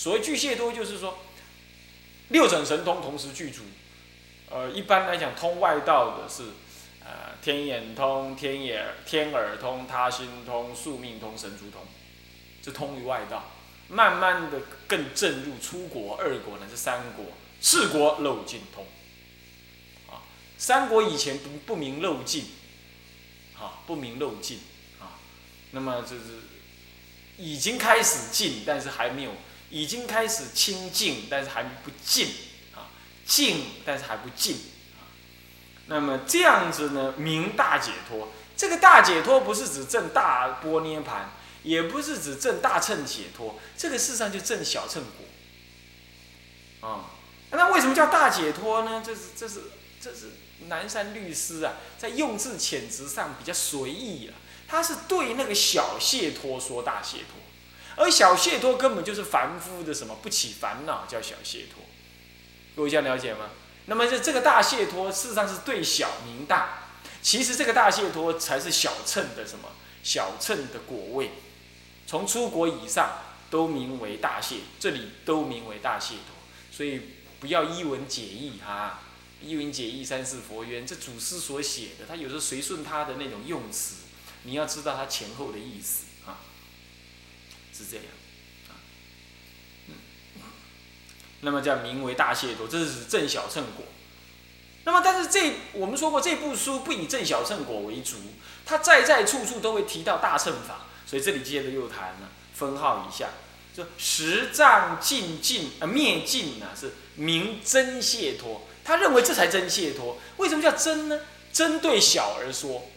所谓巨蟹多，就是说六种神通同时具足。呃，一般来讲，通外道的是呃天眼通、天眼、天耳通、他心通、宿命通、神足通，这通于外道。慢慢的更正入出国、二国乃至三国、四国漏尽通。啊，三国以前不不明漏尽，啊，不明漏尽，啊，那么就是已经开始尽，但是还没有，已经开始清净，但是还不净，啊，净但是还不净，啊，那么这样子呢，明大解脱。这个大解脱不是指证大波涅盘。也不是指正大乘解脱，这个事实上就正小乘果。啊，那为什么叫大解脱呢？这是这是这是南山律师啊，在用字遣词上比较随意啊。他是对那个小解脱说大解脱，而小解脱根本就是凡夫的什么不起烦恼叫小解脱。各位这样了解吗？那么这这个大解脱事实上是对小明大，其实这个大解脱才是小乘的什么小乘的果位。从出国以上都名为大谢，这里都名为大谢陀，所以不要一文解义哈，一文解义三世佛缘，这祖师所写的，他有时候随顺他的那种用词，你要知道他前后的意思，是这样啊，嗯，那么叫名为大谢陀，这是指正小乘果。那么但是这我们说过，这部书不以正小乘果为主，它在在处处都会提到大乘法。所以这里接着又谈了分号一下，就十障尽尽啊灭尽呢是名真解脱，他认为这才真解脱。为什么叫真呢？针对小而说，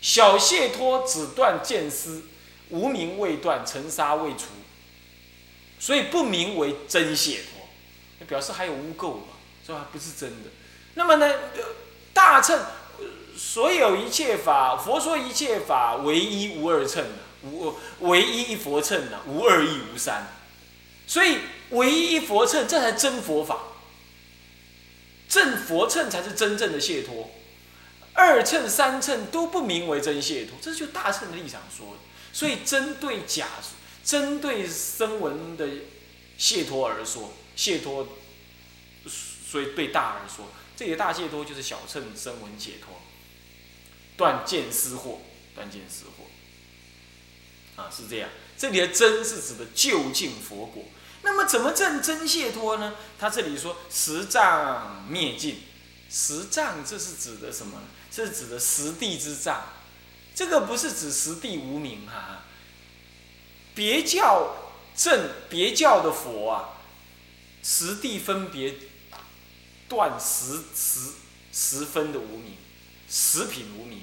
小解脱只断见思，无名未断，尘沙未除，所以不名为真解脱，表示还有污垢嘛，所以还不是真的。那么呢，大乘。所有一切法，佛说一切法唯一无二乘的无唯一一佛乘的，无二亦无三。所以唯一一佛乘，这才真佛法。正佛乘才是真正的解脱，二乘三乘都不名为真解脱，这就大乘的立场说的。所以针对假，针对声闻的解脱而说，解脱，所以对大而说，这个大解脱就是小乘声闻解脱。断见思惑，断见思惑，啊，是这样。这里的真是指的究竟佛果。那么怎么证真解脱呢？他这里说十障灭尽，十障这是指的什么？这是指的十地之障。这个不是指十地无名哈。别教正别教的佛啊，十地分别断十十十分的无名。十品无名，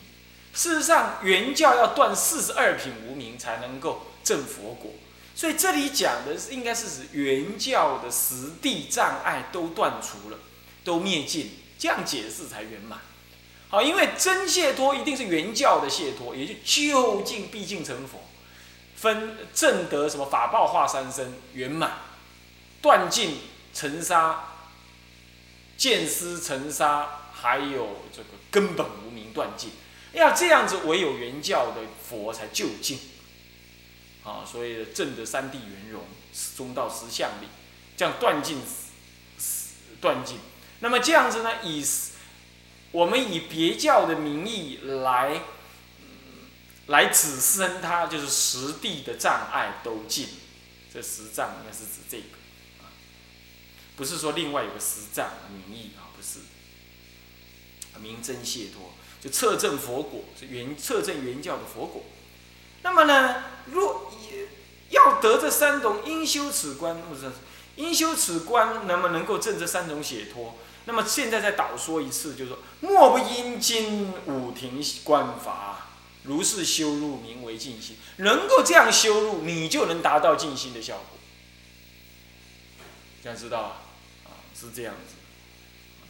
事实上原教要断四十二品无名才能够证佛果，所以这里讲的应该是指原教的十地障碍都断除了，都灭尽，这样解释才圆满。好，因为真解脱一定是原教的解脱，也就究竟毕竟成佛，分正得什么法报化三身圆满，断尽尘沙，见思尘沙，还有这个。根本无名断尽，要这样子，唯有原教的佛才究竟。啊，所以正的三地圆融，中道实相力，这样断尽，断尽。那么这样子呢？以我们以别教的名义来，来指身他，就是实地的障碍都尽。这十障应该是指这个，不是说另外有个十障名义啊，不是。名真解脱，就测证佛果，是原测证原教的佛果。那么呢，若要得这三种应修此观，或者应修此观，能不能够证这三种解脱？那么现在再倒说一次，就是说，莫不因经五庭观法，如是修入，名为静心。能够这样修入，你就能达到静心的效果。这样知道啊？是这样子。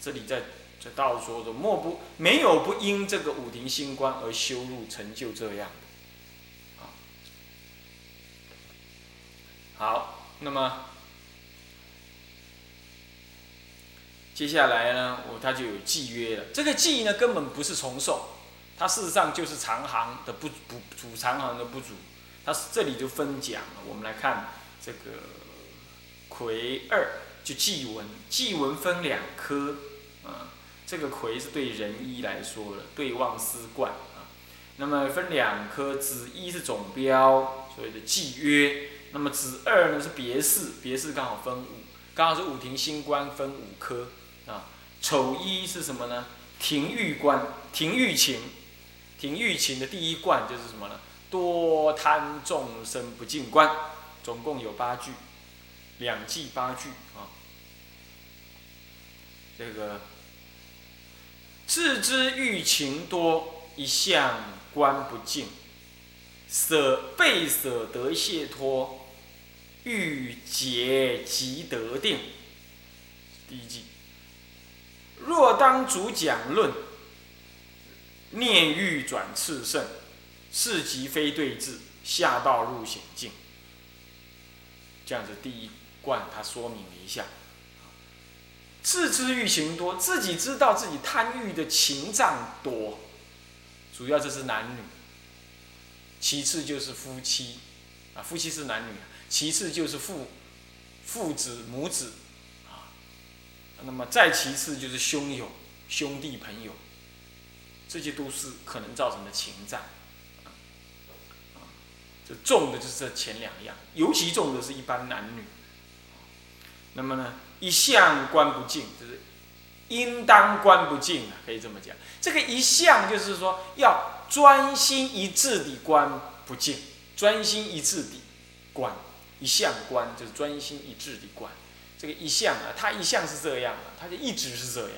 这里在。在道说的莫不没有不因这个五庭星官而修入成就这样的，啊，好，那么接下来呢，我他就有契约了。这个契呢，根本不是重受，它事实上就是长行的不不主长行的不足。它这里就分讲了，我们来看这个魁二就祭文，祭文分两科啊，这个魁是对人一来说的，对望思冠啊，那么分两科，子一是总标，所谓的祭约，那么子二呢是别事，别事刚好分五，刚好是五庭星官分五科啊，丑一是什么呢？廷玉官，廷玉情，廷玉情的第一观就是什么呢？多贪众生不净观，总共有八句，两记八句啊。这个自知欲情多，一向观不净，舍被舍得解脱，欲解即得定。第一句，若当主讲论，念欲转炽盛。是即非对治，下道入险境。这样子，第一贯他说明了一下：自知欲情多，自己知道自己贪欲的情障多，主要这是男女；其次就是夫妻，啊，夫妻是男女；其次就是父父子母子，那么再其次就是兄友、兄弟朋友，这些都是可能造成的情障。重的就是这前两样，尤其重的是一般男女。那么呢，一向观不净，就是应当观不净啊，可以这么讲。这个一向就是说要专心一致的观不净，专心一致的观，一向观就是专心一致的观。这个一向啊，他一向是这样的，它就一直是这样，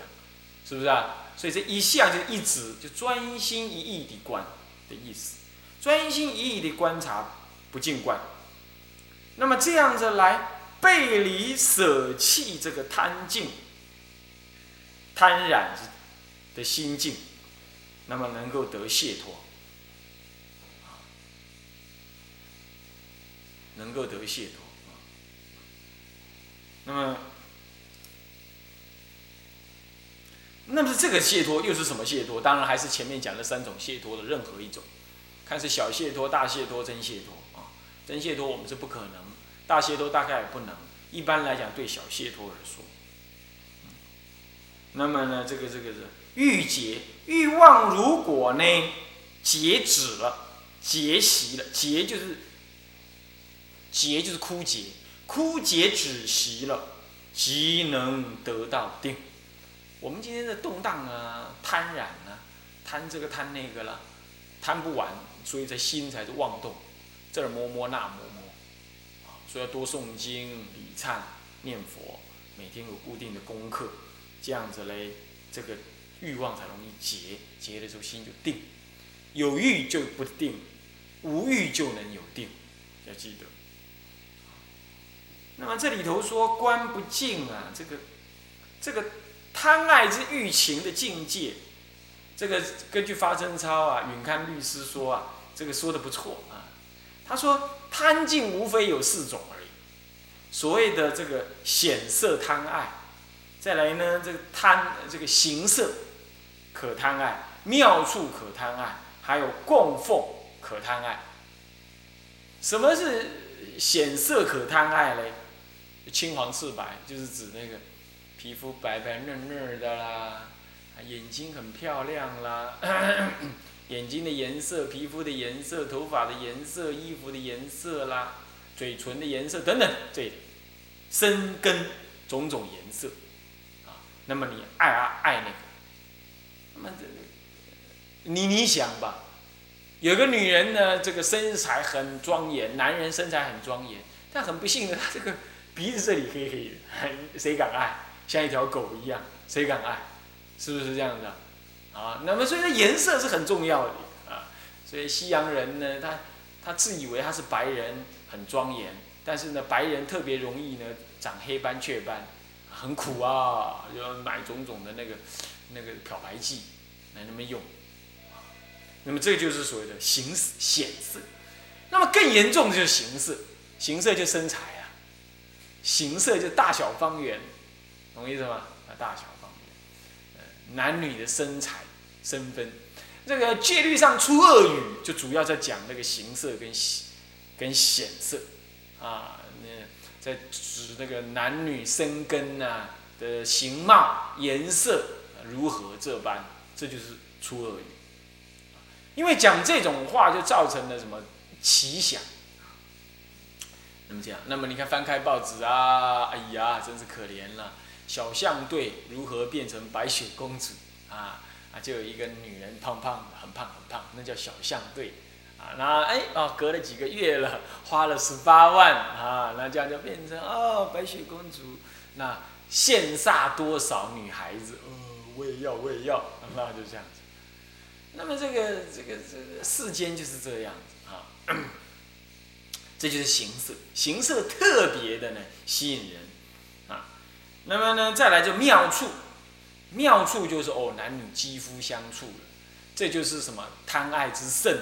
是不是啊？所以这一向就一直就专心一意的观的意思。专心一意的观察，不净观。那么这样子来背离舍弃这个贪净、贪染的心境，那么能够得解脱，能够得解脱。那么，那么这个解脱又是什么解脱？当然还是前面讲的三种解脱的任何一种。看是小解脱、大解脱、真解脱啊！真解脱我们是不可能，大解脱大概也不能。一般来讲，对小解脱而说。那么呢，这个这个是欲解欲望，如果呢截止了、结习了，结就是结就是枯竭，枯竭止息了，即能得到定。我们今天的动荡啊、贪染啊、贪这个贪那个了，贪不完。所以，在心才是妄动，这儿摸摸，那摸摸，啊，所以要多诵经、礼忏、念佛，每天有固定的功课，这样子嘞，这个欲望才容易结，结的时候心就定，有欲就不定，无欲就能有定，要记得。那么这里头说观不净啊，这个这个贪爱之欲情的境界。这个根据发真操啊，允堪律师说啊，这个说的不错啊。他说贪净无非有四种而已，所谓的这个显色贪爱，再来呢这个贪这个形色可贪爱，妙处可贪爱，还有供奉可贪爱。什么是显色可贪爱嘞？青黄赤白就是指那个皮肤白白嫩嫩的啦。眼睛很漂亮啦，眼睛的颜色、皮肤的颜色、头发的颜色、衣服的颜色啦，嘴唇的颜色等等，这深根种种颜色，啊，那么你爱啊爱那个，那么这你你想吧，有个女人呢，这个身材很庄严，男人身材很庄严，但很不幸的，他这个鼻子这里黑黑的，谁敢爱？像一条狗一样，谁敢爱？是不是这样的？啊，那么所以说颜色是很重要的啊。所以西洋人呢，他他自以为他是白人，很庄严，但是呢，白人特别容易呢长黑斑雀斑，很苦啊，要买种种的那个那个漂白剂来那么用。那么这就是所谓的形显色。那么更严重的就是形色，形色就身材，形色就大小方圆，懂意思吗？啊，大小方圆。男女的身材、身份，这个戒律上出恶语，就主要在讲那个形色跟跟显色，啊，那在指那个男女生根呐的形貌、颜色如何这般，这就是出恶语。因为讲这种话，就造成了什么奇想。那么这样，那么你看翻开报纸啊，哎呀，真是可怜了。小象队如何变成白雪公主啊？啊，就有一个女人胖胖的，很胖很胖，那叫小象队。啊，那哎哦，隔了几个月了，花了十八万啊，那这样就变成哦白雪公主。那羡煞多少女孩子？哦，我也要，我也要，那就这样子。那么这个这个这世间就是这样子啊，这就是形色，形色特别的呢吸引人啊。那么呢再来就妙处，妙处就是哦男女肌肤相处了，这就是什么贪爱之甚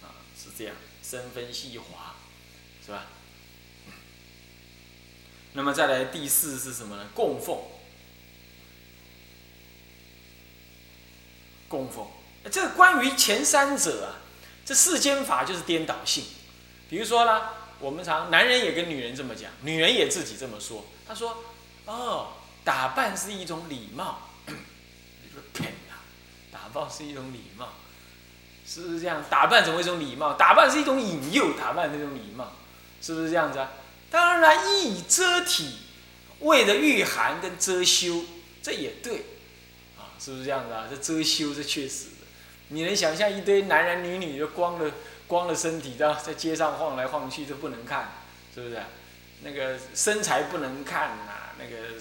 啊，是这样，身分细滑，是吧？那么再来第四是什么呢？供奉，供奉。这关于前三者啊，这世间法就是颠倒性。比如说呢，我们常男人也跟女人这么讲，女人也自己这么说。他说：“哦，打扮是一种礼貌。”你说骗他，打扮是一种礼貌，是不是这样？打扮怎么一种礼貌？打扮是一种引诱，打扮是一种礼貌，是不是这样子啊？当然，衣以遮体，为了御寒跟遮羞，这也对啊，是不是这样子啊？这遮羞，这确实的。你能想象一堆男男女女就光了光了身体，在在街上晃来晃去，这不能看，是不是？那个身材不能看呐，那个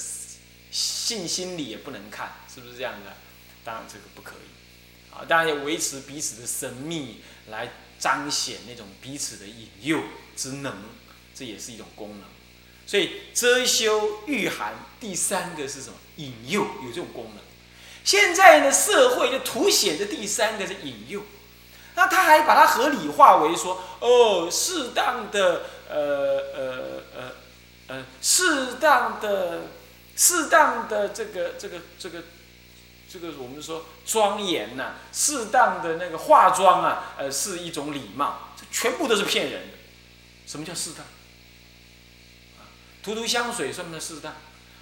性心理也不能看，是不是这样的？当然这个不可以，啊，当然要维持彼此的神秘，来彰显那种彼此的引诱之能，这也是一种功能。所以遮羞御寒，第三个是什么？引诱有这种功能。现在呢，社会就凸显的第三个是引诱，那他还把它合理化为说，哦，适当的，呃呃呃呃，适当的，适当的这个这个这个这个，我们说庄严呐，适当的那个化妆啊，呃，是一种礼貌，这全部都是骗人的。什么叫适当？涂涂香水算不算适当？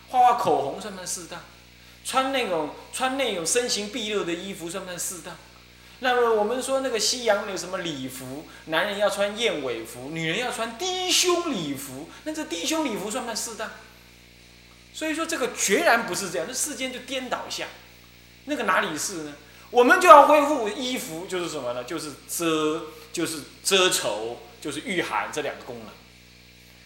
画画口红算不算适当？穿那种穿那种身形毕露的衣服算不算适当？那么我们说那个西洋有什么礼服？男人要穿燕尾服，女人要穿低胸礼服，那这低胸礼服算不算适当？所以说这个决然不是这样，那世间就颠倒下，那个哪里是呢？我们就要恢复衣服，就是什么呢？就是遮，就是遮丑，就是御寒这两个功能。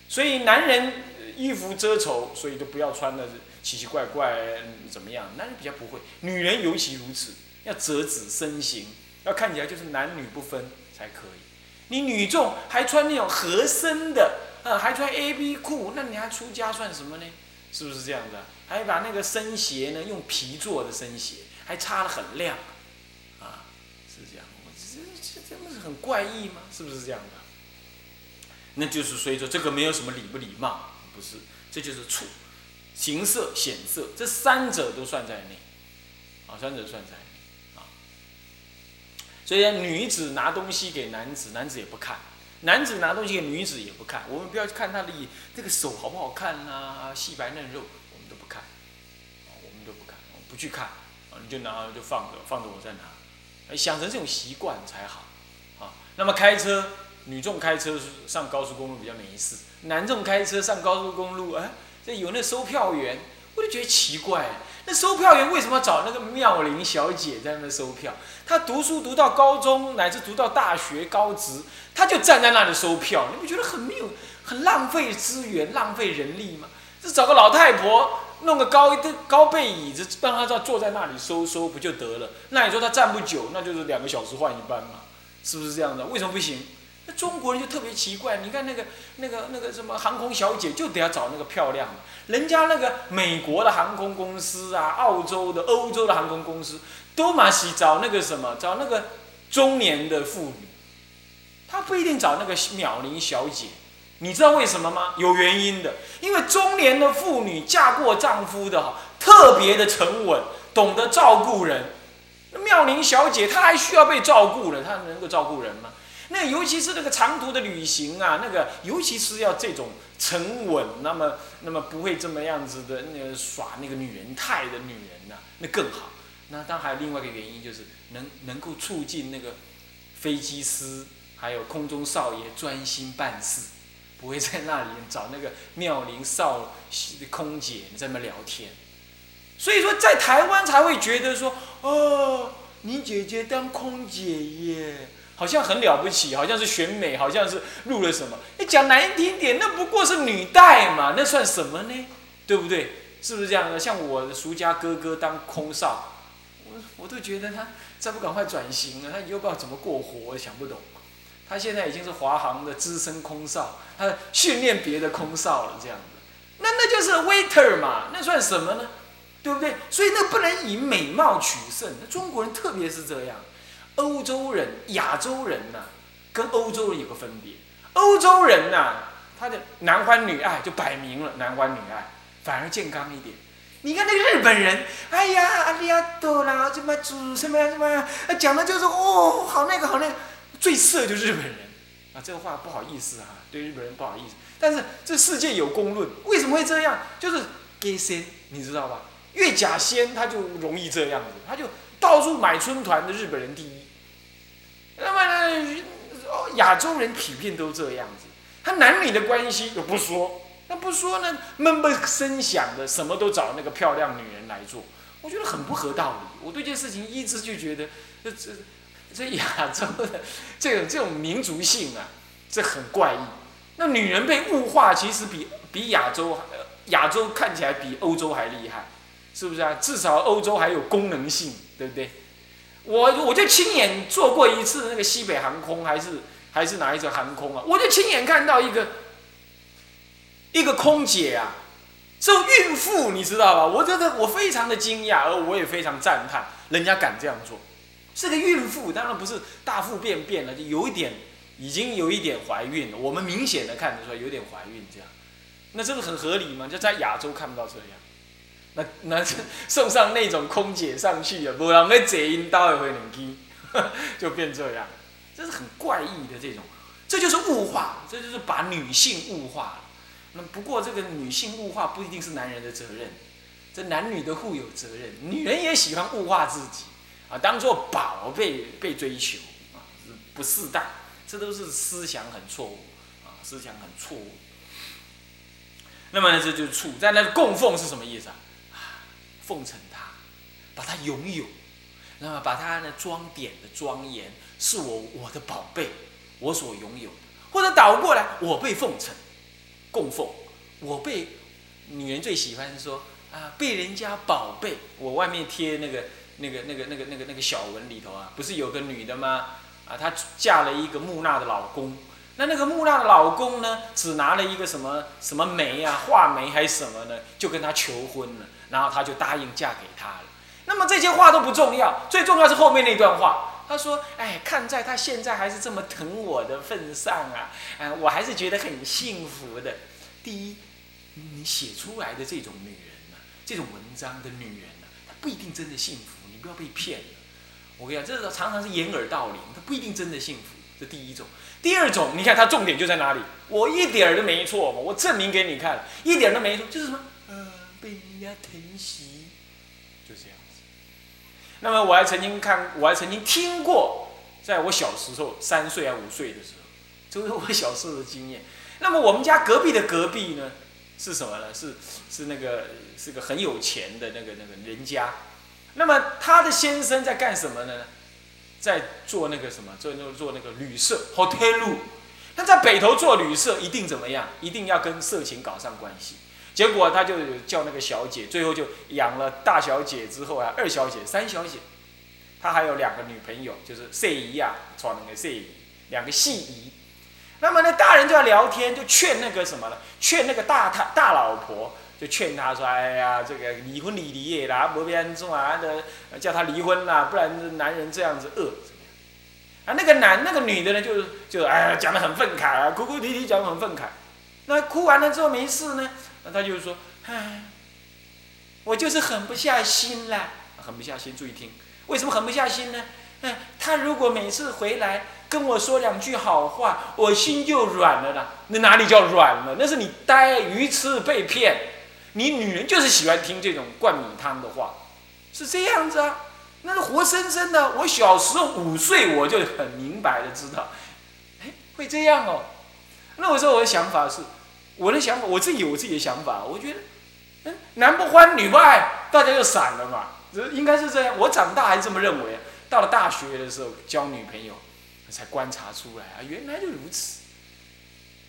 所以男人衣服遮丑，所以都不要穿的。奇奇怪怪怎么样？男人比较不会，女人尤其如此，要折纸身形，要看起来就是男女不分才可以。你女众还穿那种合身的，呃，还穿 A B 裤，那你还出家算什么呢？是不是这样的？还把那个身鞋呢，用皮做的身鞋，还擦得很亮，啊，是这样。这这这不是很怪异吗？是不是这样的？那就是所以说这个没有什么礼不礼貌，不是，这就是处。形色显色，这三者都算在内，啊，三者算在内，所以女子拿东西给男子，男子也不看；男子拿东西给女子也不看。我们不要去看他的这个手好不好看呐，细白嫩肉，我们都不看，我们都不看，我们不去看，啊，你就拿就放着，放着我再拿，想成这种习惯才好，啊，那么开车，女众开车上高速公路比较没事，男众开车上高速公路，哎。这有那收票员，我就觉得奇怪，那收票员为什么要找那个妙龄小姐在那收票？他读书读到高中乃至读到大学高职，他就站在那里收票，你不觉得很没有、很浪费资源、浪费人力吗？这找个老太婆弄个高的高背椅子，让他坐坐在那里收收不就得了？那你说他站不久，那就是两个小时换一班嘛，是不是这样的？为什么不行？中国人就特别奇怪，你看那个、那个、那个什么航空小姐，就得要找那个漂亮的。人家那个美国的航空公司啊，澳洲的、欧洲的航空公司，都马西找那个什么，找那个中年的妇女。他不一定找那个妙龄小姐，你知道为什么吗？有原因的，因为中年的妇女嫁过丈夫的哈，特别的沉稳，懂得照顾人。妙龄小姐她还需要被照顾呢，她能够照顾人吗？那尤其是那个长途的旅行啊，那个尤其是要这种沉稳，那么那么不会这么样子的那个耍那个女人态的女人呐，那更好。那当然还有另外一个原因，就是能能够促进那个飞机师还有空中少爷专心办事，不会在那里找那个妙龄少空姐在那聊天。所以说，在台湾才会觉得说，哦，你姐姐当空姐耶。好像很了不起，好像是选美，好像是录了什么？你讲难听点，那不过是女带嘛，那算什么呢？对不对？是不是这样的？像我的俗家哥哥当空少，我我都觉得他再不赶快转型了，他以后不知道怎么过活，我想不懂。他现在已经是华航的资深空少，他训练别的空少了，这样的，那那就是 waiter 嘛，那算什么呢？对不对？所以那不能以美貌取胜，中国人特别是这样。欧洲人、亚洲人呐，跟欧洲人有个分别。欧洲人呐，他的男欢女爱就摆明了男欢女爱，反而健康一点。你看那个日本人，哎呀，阿里亚多啦，什么煮什么什么，讲的就是哦，好那个好那个，最色就是日本人啊。这个话不好意思啊，对日本人不好意思。但是这世界有公论，为什么会这样？就是给仙，你知道吧？越假仙他就容易这样子，他就到处买春团的日本人第一。那么呢，亚洲人普遍都这样子，他男女的关系又不说，那不说呢，闷闷声响的，什么都找那个漂亮女人来做，我觉得很不合道理。我对这件事情一直就觉得，这这这亚洲的这种这种民族性啊，这很怪异。那女人被物化，其实比比亚洲亚洲看起来比欧洲还厉害，是不是啊？至少欧洲还有功能性，对不对？我我就亲眼坐过一次那个西北航空，还是还是哪一种航空啊？我就亲眼看到一个一个空姐啊，是孕妇，你知道吧？我觉得我非常的惊讶，而我也非常赞叹，人家敢这样做，是个孕妇，当然不是大腹便便了，就有一点已经有一点怀孕了。我们明显的看得出来有点怀孕这样，那这个很合理吗？就在亚洲看不到这样。那那 送上那种空姐上去啊，不然那接音刀也会冷机，就变这样，这是很怪异的这种，这就是物化，这就是把女性物化。那不过这个女性物化不一定是男人的责任，这男女的互有责任，女人也喜欢物化自己啊，当做宝贝被追求啊，不适当，这都是思想很错误啊，思想很错误。那么呢，这就是处在那供奉是什么意思啊？奉承他，把他拥有，那么把他呢装点的庄严，是我我的宝贝，我所拥有的，或者倒过来，我被奉承，供奉，我被女人最喜欢说啊，被人家宝贝，我外面贴那个 那个那个那个那个那个小文里头啊，不是有个女的吗？啊，她嫁了一个木讷的老公，那那个木讷的老公呢，只拿了一个什么什么媒啊，画眉还是什么呢，就跟她求婚了。然后她就答应嫁给他了。那么这些话都不重要，最重要是后面那段话。他说：“哎，看在他现在还是这么疼我的份上啊，啊，我还是觉得很幸福的。第一，你写出来的这种女人呢，这种文章的女人呢，她不一定真的幸福，你不要被骗了。我跟你讲，这个常常是掩耳盗铃，她不一定真的幸福。这第一种。第二种，你看她重点就在哪里？我一点儿都没错嘛，我证明给你看，一点都没错，就是什么？”被人家疼惜，就这样子。那么我还曾经看，我还曾经听过，在我小时候三岁啊五岁的时候，这是我小时候的经验。那么我们家隔壁的隔壁呢，是什么呢？是是那个是个很有钱的那个那个人家。那么他的先生在干什么呢？在做那个什么？做做做那个旅社 hotel。他在北头做旅社，一定怎么样？一定要跟色情搞上关系。结果他就叫那个小姐，最后就养了大小姐之后啊，二小姐、三小姐，他还有两个女朋友，就是谢姨啊，闯那个谢姨，两个戏姨。那么呢，大人就要聊天，就劝那个什么呢？劝那个大他大老婆，就劝他说：“哎呀，这个离婚离离啦，不变中啊，的叫他离婚啦，不然男人这样子恶？”啊，那个男那个女的呢，就就哎讲的很愤慨啊，哭哭啼啼讲的很愤慨。那哭完了之后没事呢。那他就是说，唉，我就是狠不下心啦，狠不下心。注意听，为什么狠不下心呢？嗯，他如果每次回来跟我说两句好话，我心就软了啦。那哪里叫软了？那是你呆愚痴被骗。你女人就是喜欢听这种灌米汤的话，是这样子啊？那是活生生的。我小时候五岁，我就很明白的知道，哎，会这样哦。那我说我的想法是，我的想法，我自己有自己的想法。我觉得，嗯，男不欢女不爱，大家就散了嘛。应该是这样。我长大还是这么认为。到了大学的时候交女朋友，才观察出来啊，原来就如此。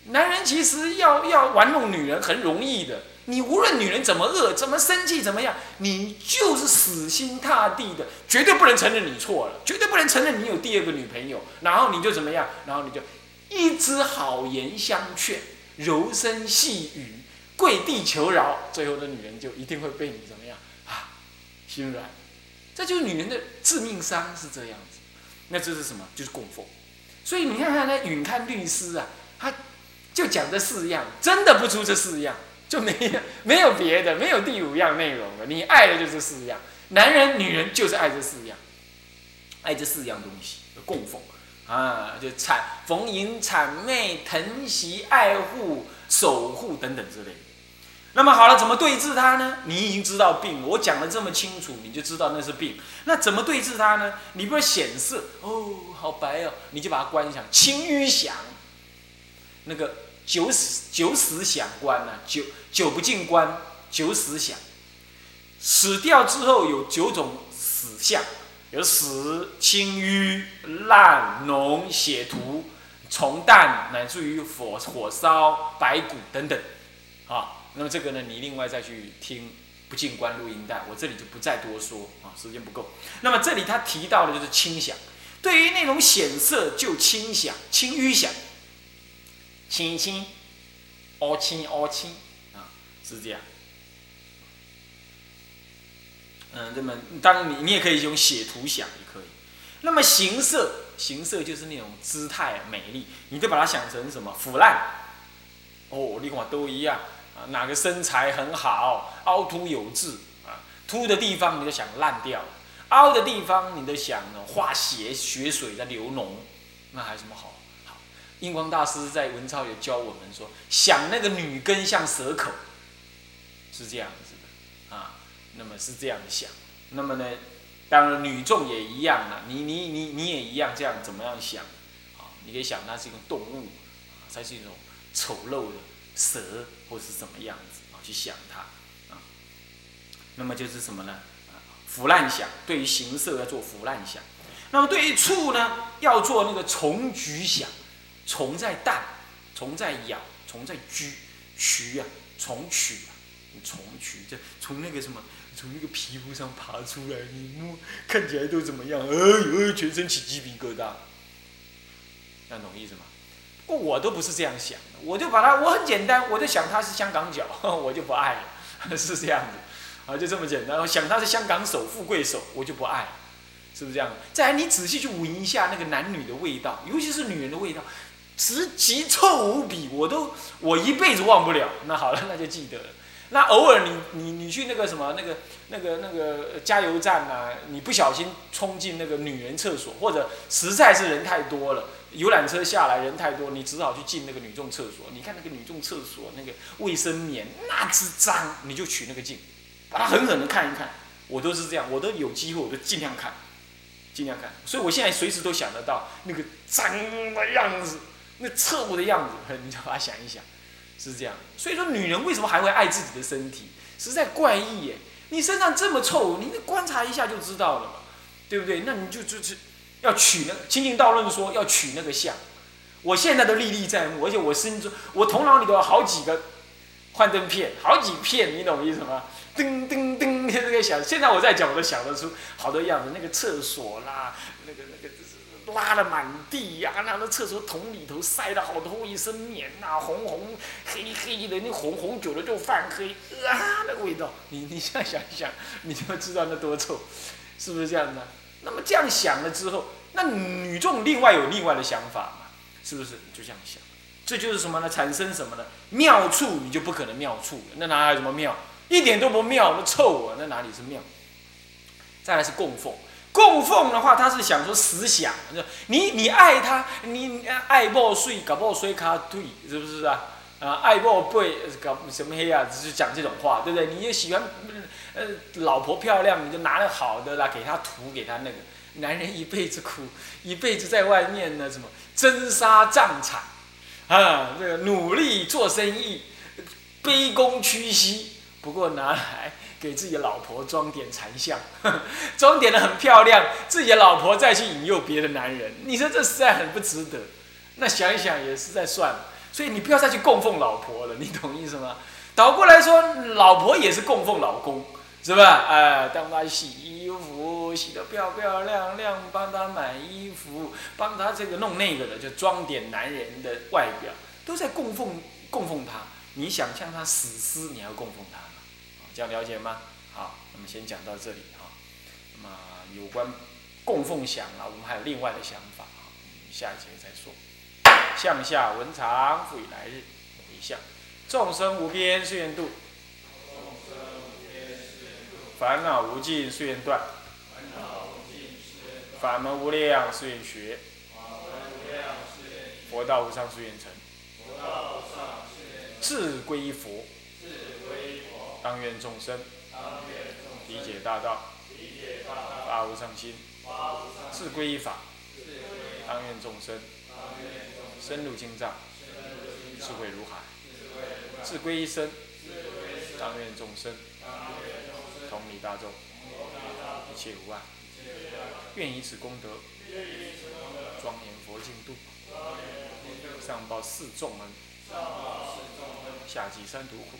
男人其实要要玩弄女人很容易的。你无论女人怎么恶，怎么生气，怎么样，你就是死心塌地的，绝对不能承认你错了，绝对不能承认你有第二个女朋友。然后你就怎么样？然后你就一直好言相劝，柔声细语，跪地求饶，最后的女人就一定会被你怎么样啊？心软。这就是女人的致命伤，是这样子。那这是什么？就是供奉。所以你看看那允看律师啊，他就讲这四样，真的不出这四样。就没有没有别的，没有第五样内容了。你爱的就是四样，男人、女人就是爱这四样，爱这四样东西供奉啊，就谄逢迎、谄媚、疼惜、爱护、守护等等之类的。那么好了，怎么对治它呢？你已经知道病，我讲的这么清楚，你就知道那是病。那怎么对治它呢？你不是显色哦，好白哦，你就把它观想，清淤响，那个。九死九死想关呢？九九不进关，九死想。死掉之后有九种死相，有死、青瘀、烂、脓、血涂、虫蛋，乃至于火火烧、白骨等等。啊，那么这个呢，你另外再去听不进关录音带，我这里就不再多说啊，时间不够。那么这里他提到的就是清响，对于那种显色就清响、清淤响。清清，凹清凹清，啊，是这样。嗯，那么当你你也可以用写图想也可以。那么形色，形色就是那种姿态美丽，你就把它想成什么腐烂。哦，你跟我都一样啊，哪个身材很好，凹凸有致啊，凸的地方你就想烂掉，凹的地方你都想呢化血血水在流脓，那还有什么好？好印光大师在文钞有教我们说，想那个女根像蛇口，是这样。那么是这样想，那么呢，当然女众也一样了。你你你你也一样这样怎么样想啊？你可以想它是一种动物，它是一种丑陋的蛇，或是怎么样子啊？去想它啊。那么就是什么呢？腐烂想，对于形色要做腐烂想。那么对于处呢，要做那个虫局想。虫在蛋，虫在咬，虫在蛆，蛆啊，虫蛆啊，虫蛆，这从那个什么，从那个皮肤上爬出来，你摸看起来都怎么样？哎呦，全身起鸡皮疙瘩，那懂意思吗？不过我都不是这样想的，我就把它，我很简单，我就想它是香港脚，我就不爱了，是这样子，啊，就这么简单。我想它是香港手，富贵手，我就不爱，是不是这样？再来，你仔细去闻一下那个男女的味道，尤其是女人的味道。直极臭无比，我都我一辈子忘不了。那好了，那就记得了。那偶尔你你你去那个什么那个那个那个加油站啊，你不小心冲进那个女人厕所，或者实在是人太多了，游览车下来人太多，你只好去进那个女众厕所。你看那个女众厕所那个卫生棉那之脏，你就取那个镜，把它狠狠的看一看。我都是这样，我都有机会我都尽量看，尽量看。所以我现在随时都想得到那个脏的样子。那侧目的样子，你就把它想一想，是这样。所以说，女人为什么还会爱自己的身体，实在怪异耶！你身上这么臭，你观察一下就知道了嘛，对不对？那你就就是要取那清净道论说要取那个相，我现在都历历在目，而且我心中我头脑里头有好几个幻灯片，好几片，你懂我意思吗？噔噔噔，这 个想，现在我在讲，我都想得出好多样子，那个厕所啦，那个那个。拉的满地呀，那那厕所桶里头塞了好多卫生棉呐，红红黑黑的，那红红久了就泛黑，啊，那个味道，你 你现在想一想，你就知道那多臭，是不是这样的？那么这样想了之后，那女众另外有另外的想法嘛？是不是？就这样想，这就是什么呢？产生什么呢？妙处你就不可能妙处了，那哪有什么妙？一点都不妙，那臭啊，那哪里是妙？再来是供奉。供奉的话，他是想说思想，你你爱他，你爱莫睡，搞报税卡对，是不是啊？啊，爱莫背，搞什么黑啊？只是讲这种话，对不对？你也喜欢，呃，老婆漂亮，你就拿了好的啦，给他涂，给他那个。男人一辈子苦，一辈子在外面呢，什么征沙战场，啊，这个努力做生意，卑躬屈膝，不过拿来。给自己的老婆装点残像，装点的很漂亮，自己的老婆再去引诱别的男人，你说这实在很不值得。那想一想也是在算，所以你不要再去供奉老婆了，你懂意思吗？倒过来说，老婆也是供奉老公，是吧？哎，帮他洗衣服，洗得漂漂亮亮，帮他买衣服，帮他这个弄那个的，就装点男人的外表，都在供奉供奉他。你想象他死尸，你要供奉他？这样了解吗？好，那么先讲到这里哈。那么有关供奉想啊，我们还有另外的想法啊，下一节再说。向下文长，复以来日回向。众生无边誓愿度，烦恼无尽誓愿断，法门无量誓愿学，佛道无上誓愿成，智归佛。当愿众生理解大道，发无上心，自归依法。当愿众生深入经藏，智慧如海，自归一生。当愿众生同理大众，一切无碍。愿以此功德庄严佛净土，上报四众恩，下济三途苦。